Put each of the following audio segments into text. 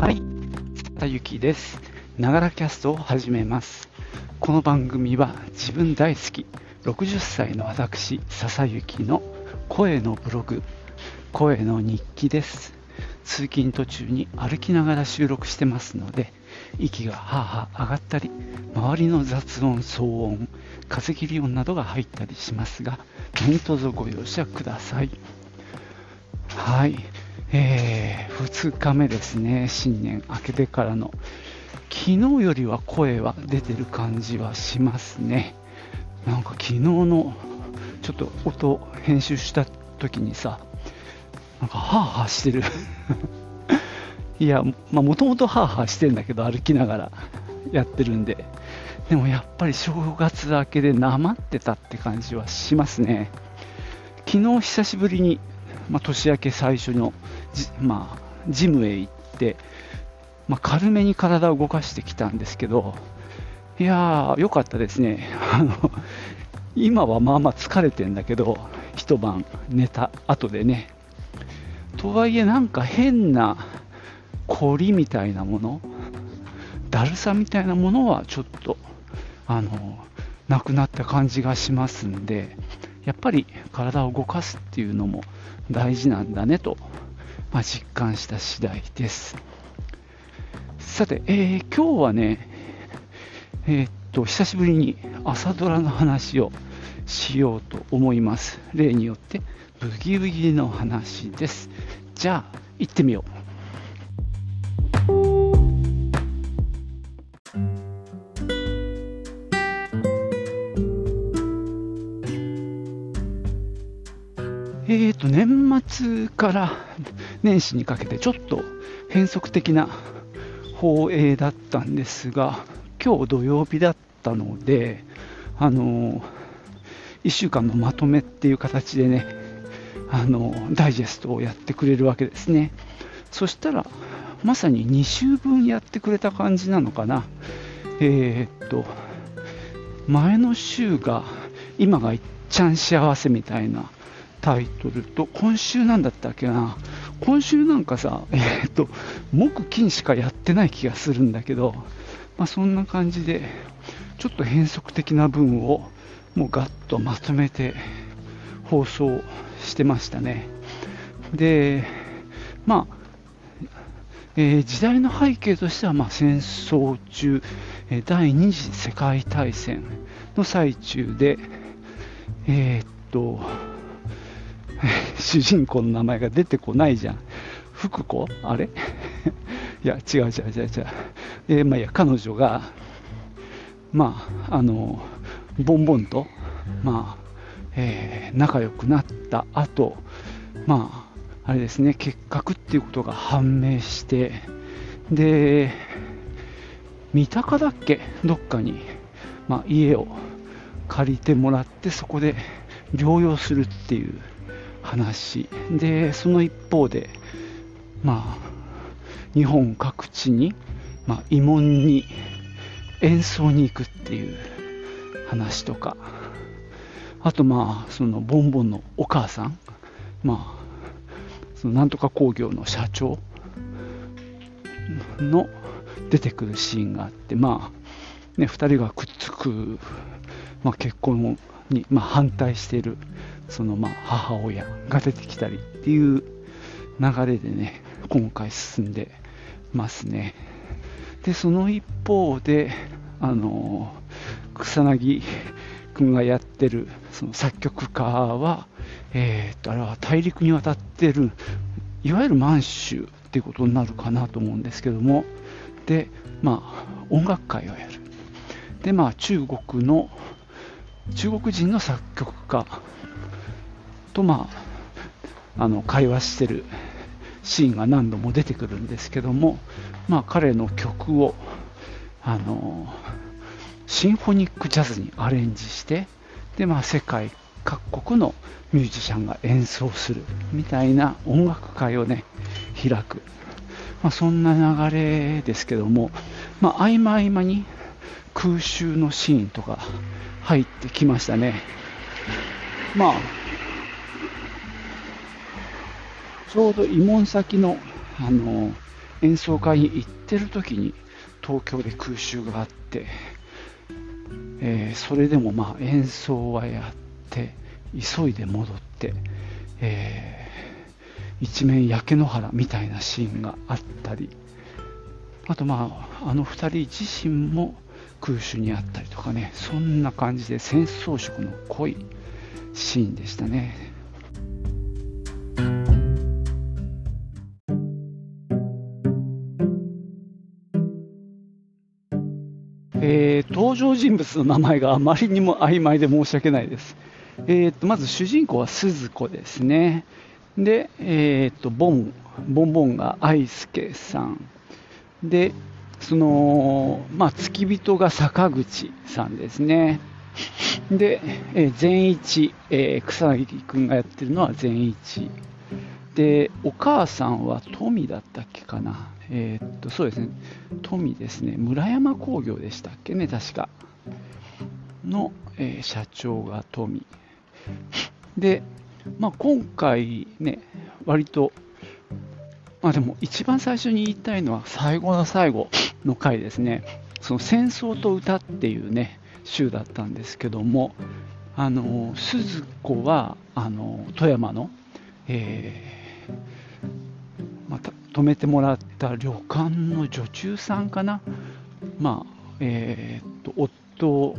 はい、田ゆきです。ながらキャストを始めます。この番組は自分大好き60歳の私、笹雪の声のブログ、声の日記です。通勤途中に歩きながら収録してますので、息がはあはあ上がったり、周りの雑音、騒音、風切り音などが入ったりしますが、何卒ご容赦ください。はい、えー、2日目ですね、新年明けてからの。昨日よりは声は出てる感じはしますね。なんか昨日のちょっと音編集した時にさ、なんかハーハーしてる。いや、もともとハーハーしてんだけど歩きながらやってるんで。でもやっぱり正月明けでなまってたって感じはしますね。昨日久しぶりにまあ、年明け最初の,、まあ、ジムへ行って、まあ、軽めに体を動かしてきたんですけど、いやー、良かったですね。あの今はまあまあ疲れてんだけど、一晩寝た後でね。とはいえ、なんか変な凝りみたいなもの、だるさみたいなものはちょっと、あの、なくなった感じがしますんで、やっぱり体を動かすっていうのも大事なんだねと、まあ、実感した次第です。さて、えー、今日はね、えー、っと、久しぶりに朝ドラの話をしようと思います。例によって、ブギウギの話です。じゃあ、行ってみよう。えーと年末から年始にかけてちょっと変則的な放映だったんですが今日土曜日だったのであの1週間のまとめっていう形でねあのダイジェストをやってくれるわけですね。そしたらまさに2週分やってくれた感じなのかな。えー、っと前の週が今がいっちゃん幸せみたいなタイトルと、今週なんだったっけな、今週なんかさ、えー、っと、木金しかやってない気がするんだけど、まあ、そんな感じで、ちょっと変則的な文をもうガッとまとめて放送してましたね。で、まあ、えー、時代の背景としては、まあ、戦争中、え、第二次世界大戦の最中で、えー、っと、主人公の名前が出てこないじゃん。福子？あれ？いや、違う違う違う違う。えー、まあいや、彼女が、まあ、あの、ボンボンと、まあ、えー、仲良くなった後、まあ、あれですね、結核っていうことが判明して、で、三鷹だっけ？どっかに、まあ、家を借りてもらって、そこで療養するっていう話。でその一方でまあ日本各地に、まあ、慰問に演奏に行くっていう話とか。あとまあそのボンボンのお母さん。まあそのなんとか工業の社長。の出てくるシーンがあってまあね2人がくっつく、まあ、結婚に、まあ、反対してるそのまあ母親が出てきたりっていう流れでね、今回進んでますね。で、その一方で、あの、草薙くんがやってるその作曲家は、えー、っと、あれは大陸に渡ってる、いわゆる満州っていうことになるかなと思うんですけども、で、まあ、音楽会をやる。で、まあ、中国の、中国人の作曲家と、まあ、あの会話してるシーンが何度も出てくるんですけども、まあ、彼の曲をあのシンフォニックジャズにアレンジしてで、まあ、世界各国のミュージシャンが演奏するみたいな音楽会をね開く、まあ、そんな流れですけども、まあ、合間合間に空襲のシーンとか入ってきましたね。まあちょうど慰問先の、あの、演奏会に行ってる時に東京で空襲があって、えー、それでもまあ演奏はやって急いで戻って、えー、一面焼け野原みたいなシーンがあったりあとまああの2人自身も空襲にあったりとかねそんな感じで戦争色の濃いシーンでしたね。登場人物の名前があまりにも曖昧で申し訳ないです。えーと、まず主人公は鈴子ですね。で、えーと、ボン、ボンボンが愛介さん。で、その、まあ、付き人が坂口さんですね。で、えー、善一、えー、草薙君がやってるのは善一。で、お母さんは富だったっけかな。えー、っと、そうですね、富ですね、村山工業でしたっけね、確か。の、えー、社長が富。で、まあ、今回ね、割と、まあでも一番最初に言いたいのは最後の最後の回ですね、その戦争と歌っていうね、週だったんですけども、あの、鈴子は、あの、富山の、えー、また、泊めてもらった旅館の女中さんかな、まあえー、と夫を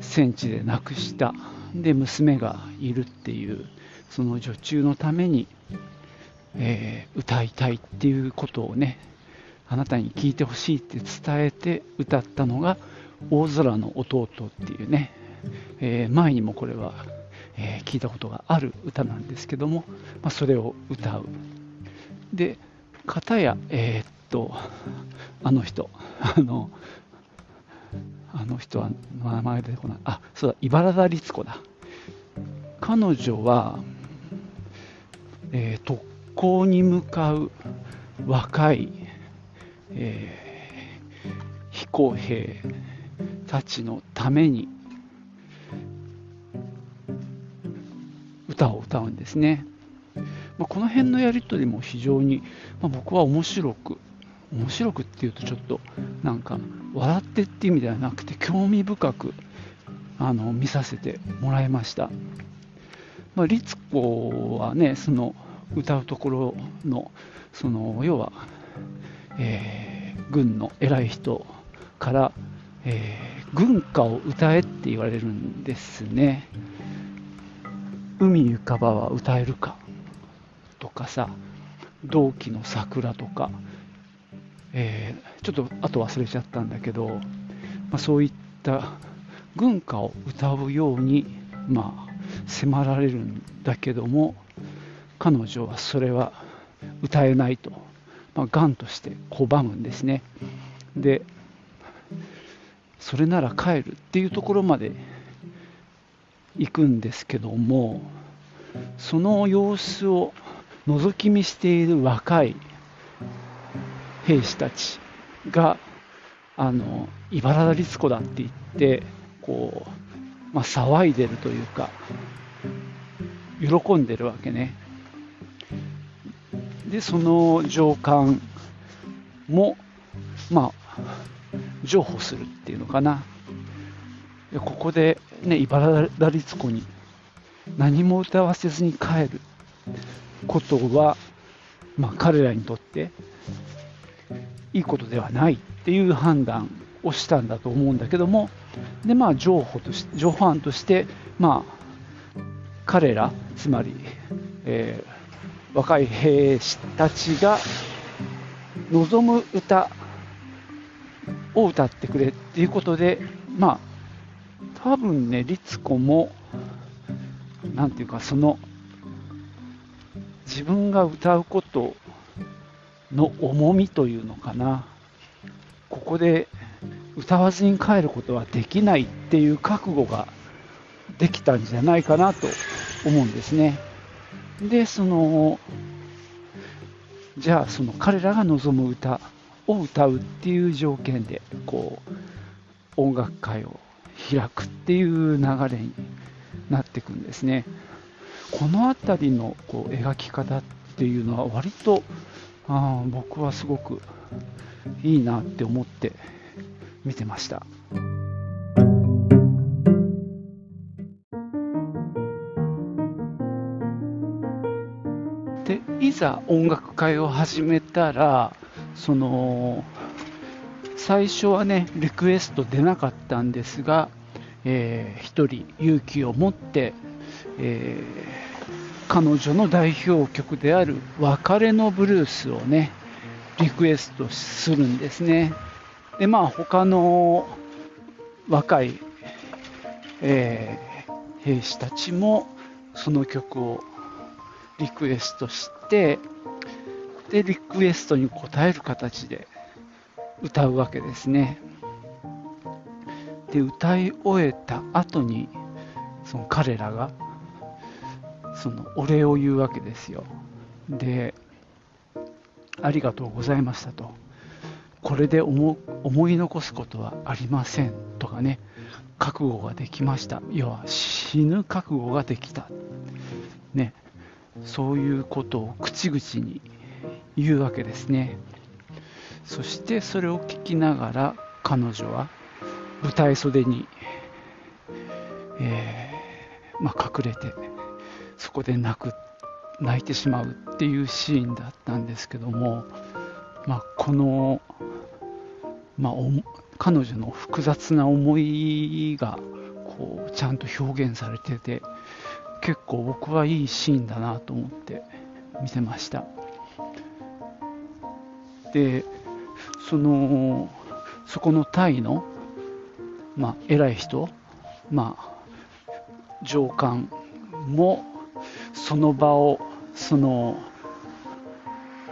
戦地で亡くした。で娘がいるっていうその女中のために、えー、歌いたいっていうことをねあなたに聞いてほしいって伝えて歌ったのが「大空の弟」っていうね、えー、前にもこれは、えー、聞いたことがある歌なんですけども、まあ、それを歌うで片や、えー、っと、あの人、あの、あの人は名前出てこない。あ、そうだ、茨田律子だ。彼女は、えー、特攻に向かう若い、えー、飛行兵たちのために歌を歌うんですね。まあ、この辺のやり取りも非常に、まあ、僕は面白く面白くっていうとちょっとなんか笑ってっていう意味ではなくて興味深くあの見させてもらいました、まあ、律子はねその歌うところのその要は、えー、軍の偉い人から、えー、軍歌を歌えって言われるんですね海ゆかばは歌えるか？とかさ同期の桜とか、えー、ちょっとあと忘れちゃったんだけど、まあ、そういった軍歌を歌うように、まあ、迫られるんだけども彼女はそれは歌えないと、まあ、がんとして拒むんですね。でそれなら帰るっていうところまで行くんですけどもその様子を覗き見している若い兵士たちが、あの、茨田律子だって言って、こう、まあ、騒いでるというか、喜んでるわけね。で、その上官も、まあ、譲歩するっていうのかな。ここで、ね、茨田律子に何も歌わせずに帰ることは、まあ、彼らにとっていいことではないっていう判断をしたんだと思うんだけども、でまあ、譲歩とし譲歩案として、まあ、彼ら、つまり、えー、若い兵士たちが望む歌を歌ってくれっていうことで、まあ、多分ね、律子も、なんていうか、その自分が歌うことの重みというのかな。ここで歌わずに帰ることはできないっていう覚悟ができたんじゃないかなと思うんですね。でそのじゃあその彼らが望む歌を歌うっていう条件でこう音楽会を開くっていう流れになっていくんですね。この辺りのこう描き方っていうのは割とあ僕はすごくいいなって思って見てましたでいざ音楽会を始めたらその最初はねリクエスト出なかったんですが、えー、一人勇気を持って、えー、彼女の代表曲である「別れのブルース」をねリクエストするんですね。でまあ他の若い、えー、兵士たちもその曲をリクエストしてでリクエストに応える形で歌うわけですね。で歌い終えた後にその彼らがそのお礼を言うわけですよ。でありがとうございましたと。これで思い残すことはありませんとかね、覚悟ができました。要は死ぬ覚悟ができた。ね、そういうことを口々に言うわけですね。そしてそれを聞きながら彼女は舞台袖に、えー、まあ、隠れてそこで泣く泣いてしまうっていうシーンだったんですけども、まあ、この、まあ、彼女の複雑な思いがこうちゃんと表現されてて結構僕はいいシーンだなと思って見てました。でそのそこのタイの、まあ、偉い人、まあ、上官もその場をその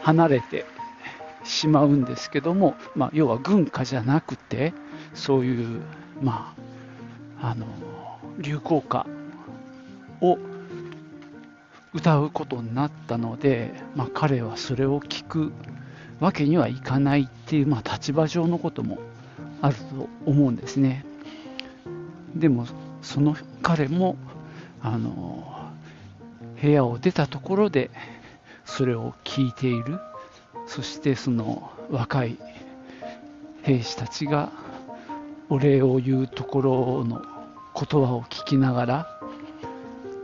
離れてしまうんですけども、まあ、要は軍歌じゃなくてそういう、まあ、あの流行歌を歌うことになったので、まあ、彼はそれを聞くわけにはいかないっていう、まあ、立場上のこともあると思うんですね。でもその彼もあの部屋を出たところでそれを聞いているそしてその若い兵士たちがお礼を言うところの言葉を聞きながら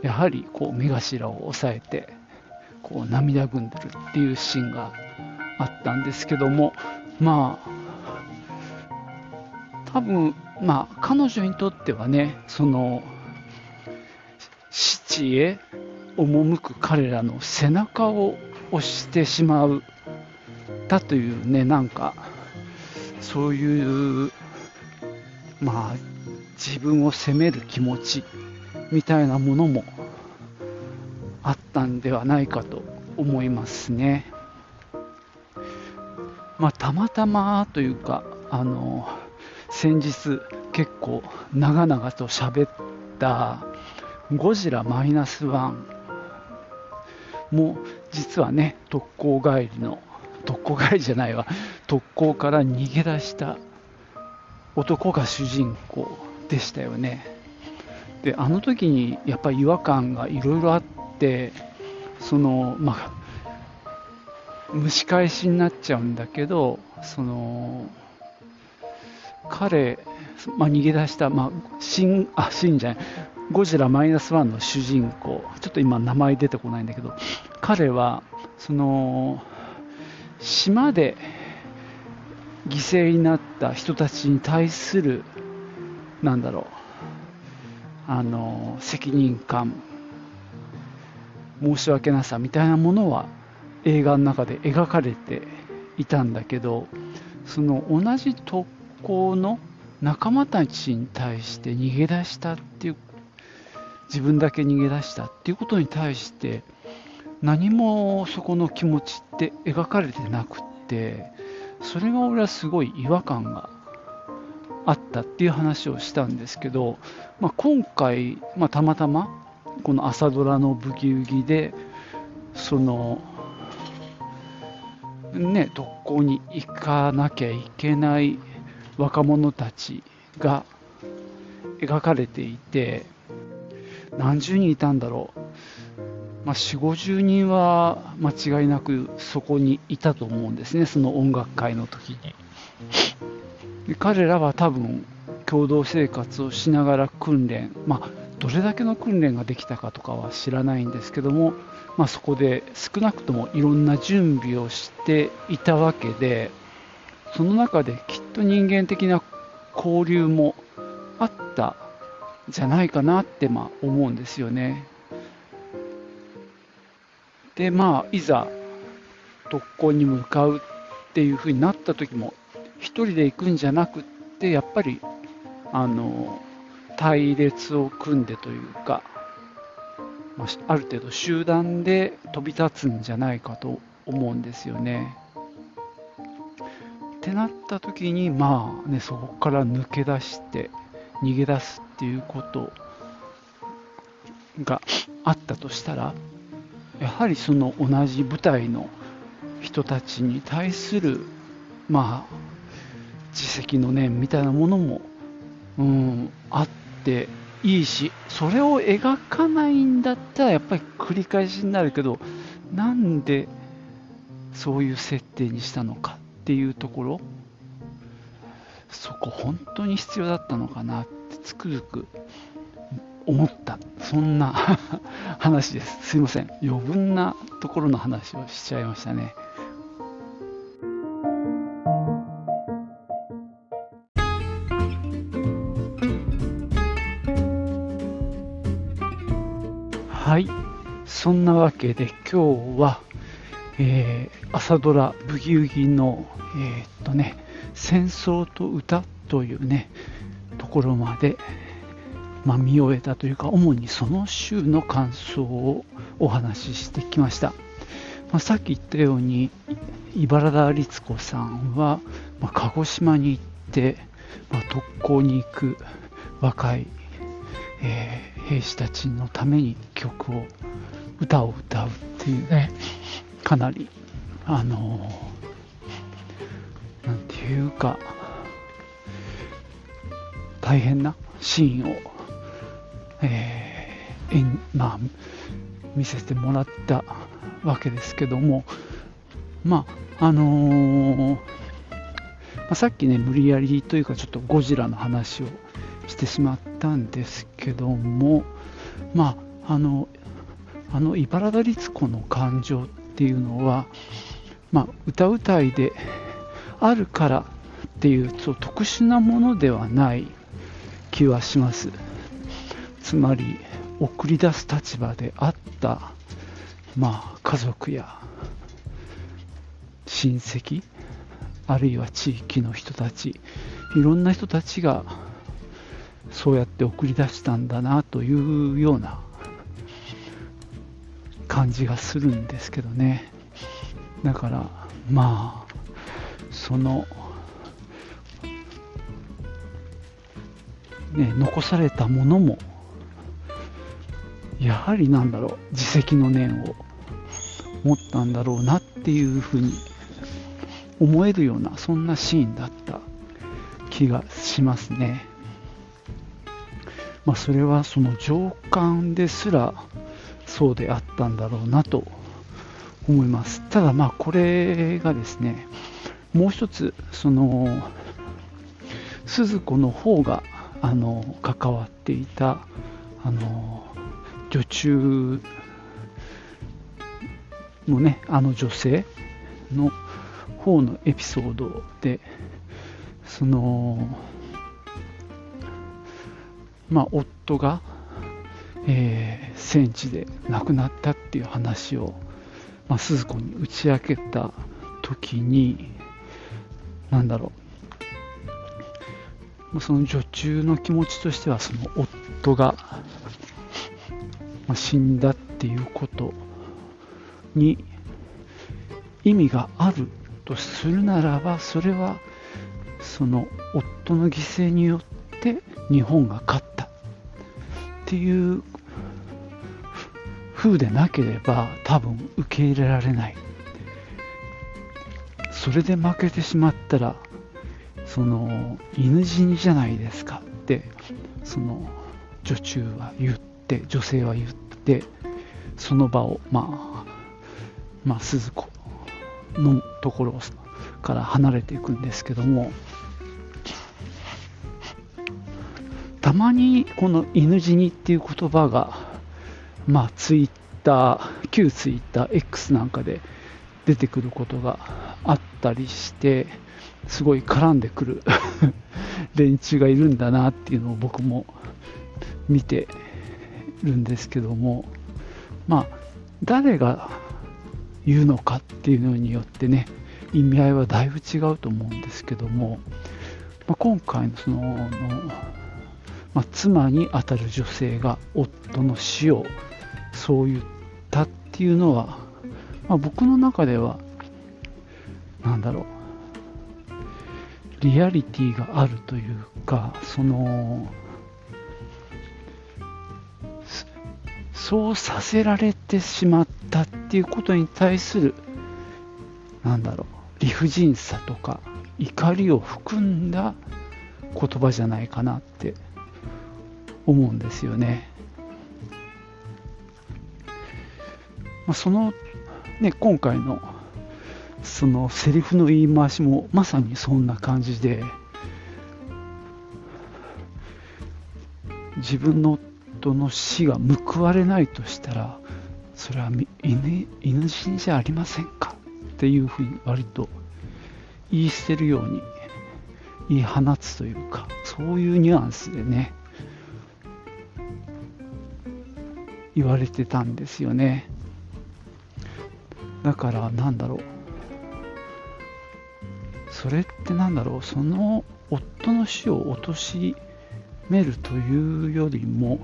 やはりこう目頭を押さえてこう涙ぐんでるっていうシーンがあったんですけどもまあ多分まあ彼女にとってはねその父へ赴く彼らの背中を押してしまうだというねなんかそういうまあ自分を責める気持ちみたいなものもあったんではないかと思いますね。まあ、たまたまというか、あの先日結構長々と喋ったゴジラマイナスワン。も実はね特攻帰りの特攻帰りじゃないわ。特攻から逃げ出した男が主人公でしたよね。であの時にやっぱり違和感がいろいろあってそのまあ蒸し返しになっちゃうんだけどその彼、まあ、逃げ出した、まあ、新あ新じゃないゴジラマイナスワンの主人公ちょっと今名前出てこないんだけど彼はその島で犠牲になった人たちに対するなんだろうあの責任感申し訳なさみたいなものは映画の中で描かれていたんだけどその同じ特攻の仲間たちに対して逃げ出したっていう自分だけ逃げ出したっていうことに対して何もそこの気持ちって描かれてなくってそれが俺はすごい違和感があったっていう話をしたんですけど、まあ、今回、まあ、たまたまこの朝ドラのブギウギでそのね特攻に行かなきゃいけない若者たちが描かれていて何十人いたんだろうまあ、4 5 0人は間違いなくそこにいたと思うんですね、その音楽会の時に。彼らは多分共同生活をしながら訓練、まあ、どれだけの訓練ができたかとかは知らないんですけども、まあ、そこで少なくともいろんな準備をしていたわけでその中できっと人間的な交流もあったじゃないかなってまあ思うんですよね。でまあいざ特攻に向かうっていうふうになった時も1人で行くんじゃなくってやっぱりあの隊列を組んでというか、まあ、ある程度集団で飛び立つんじゃないかと思うんですよね。ってなった時にまあねそこから抜け出して逃げ出すっていうことがあったとしたらやはりその同じ部隊の人たちに対するまあ自責の念みたいなものも、うん、あっていいしそれを描かないんだったらやっぱり繰り返しになるけどなんでそういう設定にしたのかっていうところそこ本当に必要だったのかなってつくづく思った。そんな 話です。すいません。余分なところの話をしちゃいましたね。はい。そんなわけで今日は、えー、朝ドラ「ブギウギ」のえー、っとね「戦争と歌」というねところまでまあ、見終えたというか主にその週の感想をお話ししてきました、まあ、さっき言ったように茨田律子さんは、まあ、鹿児島に行って、ま特攻に行く若い、えー、兵士たちのために曲を歌を歌うっていうね。かなりあのなんていうか大変なシーンをえー、まあ、見せてもらったわけですけども、まあ、あのー、まあ、さっきね、無理やりというか、ちょっとゴジラの話をしてしまったんですけども、まあ、あの、あの茨田律子の感情っていうのは、まあ、歌うたいであるからっていうそう特殊なものではない気はします。つまり送り出す立場であった、まあ、家族や親戚あるいは地域の人たちいろんな人たちがそうやって送り出したんだなというような感じがするんですけどねだからまあそのね残されたものもやはりなんだろう自責の念を持ったんだろうなっていうふうに思えるようなそんなシーンだった気がしますね。まあ、それはその上官ですらそうであったんだろうなと思います。ただまあこれがですねもう一つその鈴子の方があの関わっていたあの女中のねあの女性の方のエピソードでそのまあ夫が、えー、戦地で亡くなったっていう話を、まあ、鈴子に打ち明けた時になんだろう。その女中の気持ちとしてはその夫がまあ、死んだっていうことに意味があるとするならばそれはその夫の犠牲によって日本が勝った。っていう風でなければ多分受け入れられない。それで負けてしまったらその犬死にじゃないですかってその女中は言って女性は言ってその場を、まあ、まあ、鈴子のところから離れていくんですけども、たまにこの犬死にっていう言葉が、まあ、ツイッター、旧ツイッター X なんかで出てくることがあったりして、すごい絡んでくる 連中がいるんだなっていうのを僕も見てるんですけども、まあ、誰が言うのかっていうのによってね、意味合いはだいぶ違うと思うんですけども、まあ、今回のそのの、まあ、妻にあたる女性が夫の死をそう言ったっていうのは、まあ、僕の中では、なんだろう、リアリティがあるというか、その、そうさせられてしまったっていうことに対する、なんだろう、理不尽さとか怒りを含んだ言葉じゃないかなって思うんですよね。まあ、その、ね、今回のそのセリフの言い回しもまさにそんな感じで自分の夫の死が報われないとしたらそれは犬犬死にじゃありませんか？っていうふうに割と言い捨てるように言い放つというかそういうニュアンスでね言われてたんですよね。だからなんだろう。それってなんだろう。その夫の死を貶めるというよりも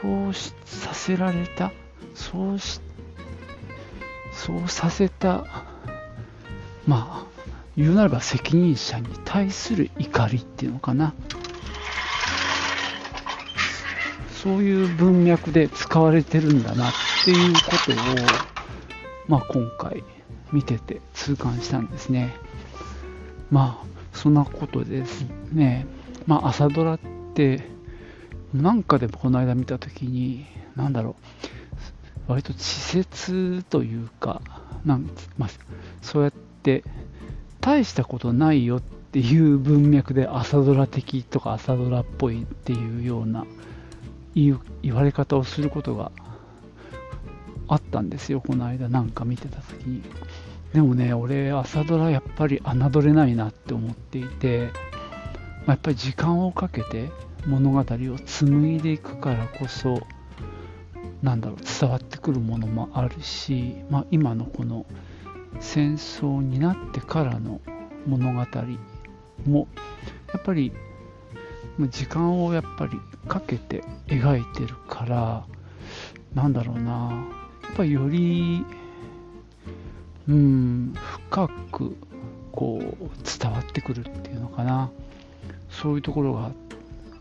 そうさせられたそうしそうさせたまあ言うなれば責任者に対する怒りっていうのかな。そういう文脈で使われてるんだなっていうことを、まあ、今回見てて痛感したんですね。まあ、そんなことですね。まあ、朝ドラって、なんかでもこの間見たときに、なんだろう、割と稚拙というか、なんまあ、そうやって、大したことないよっていう文脈で朝ドラ的とか朝ドラっぽいっていうような言われ方をすることがあったんですよ、この間なんか見てたときに。でもね、俺、朝ドラやっぱり侮れないなって思っていて、まあ、やっぱり時間をかけて物語を紡いでいくからこそ、なんだろう、伝わってくるものもあるし、まあ、今のこの戦争になってからの物語も、やっぱり時間をやっぱりかけて描いてるから、なんだろうな、やっぱりよりうん深くこう伝わってくるっていうのかな。そういうところが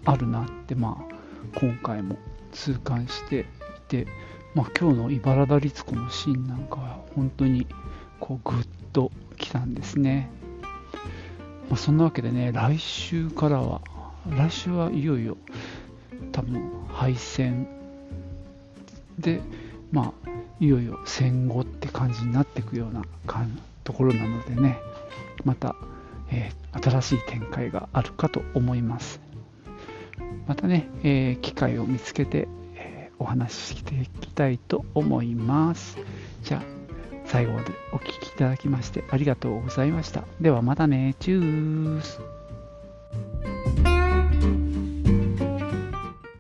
あるなってまあ今回も痛感していて、まあ、今日の茨田律子のシーンなんかは本当にこうグッときたんですね、まあ、そんなわけでね来週からは来週はいよいよ多分敗戦でまあいよいよ戦後って感じになっていくようなところなのでねまた、えー、新しい展開があるかと思います。またね、えー、機会を見つけて、えー、お話ししていきたいと思います。じゃあ最後までお聴きいただきましてありがとうございました。ではまたね。チュース。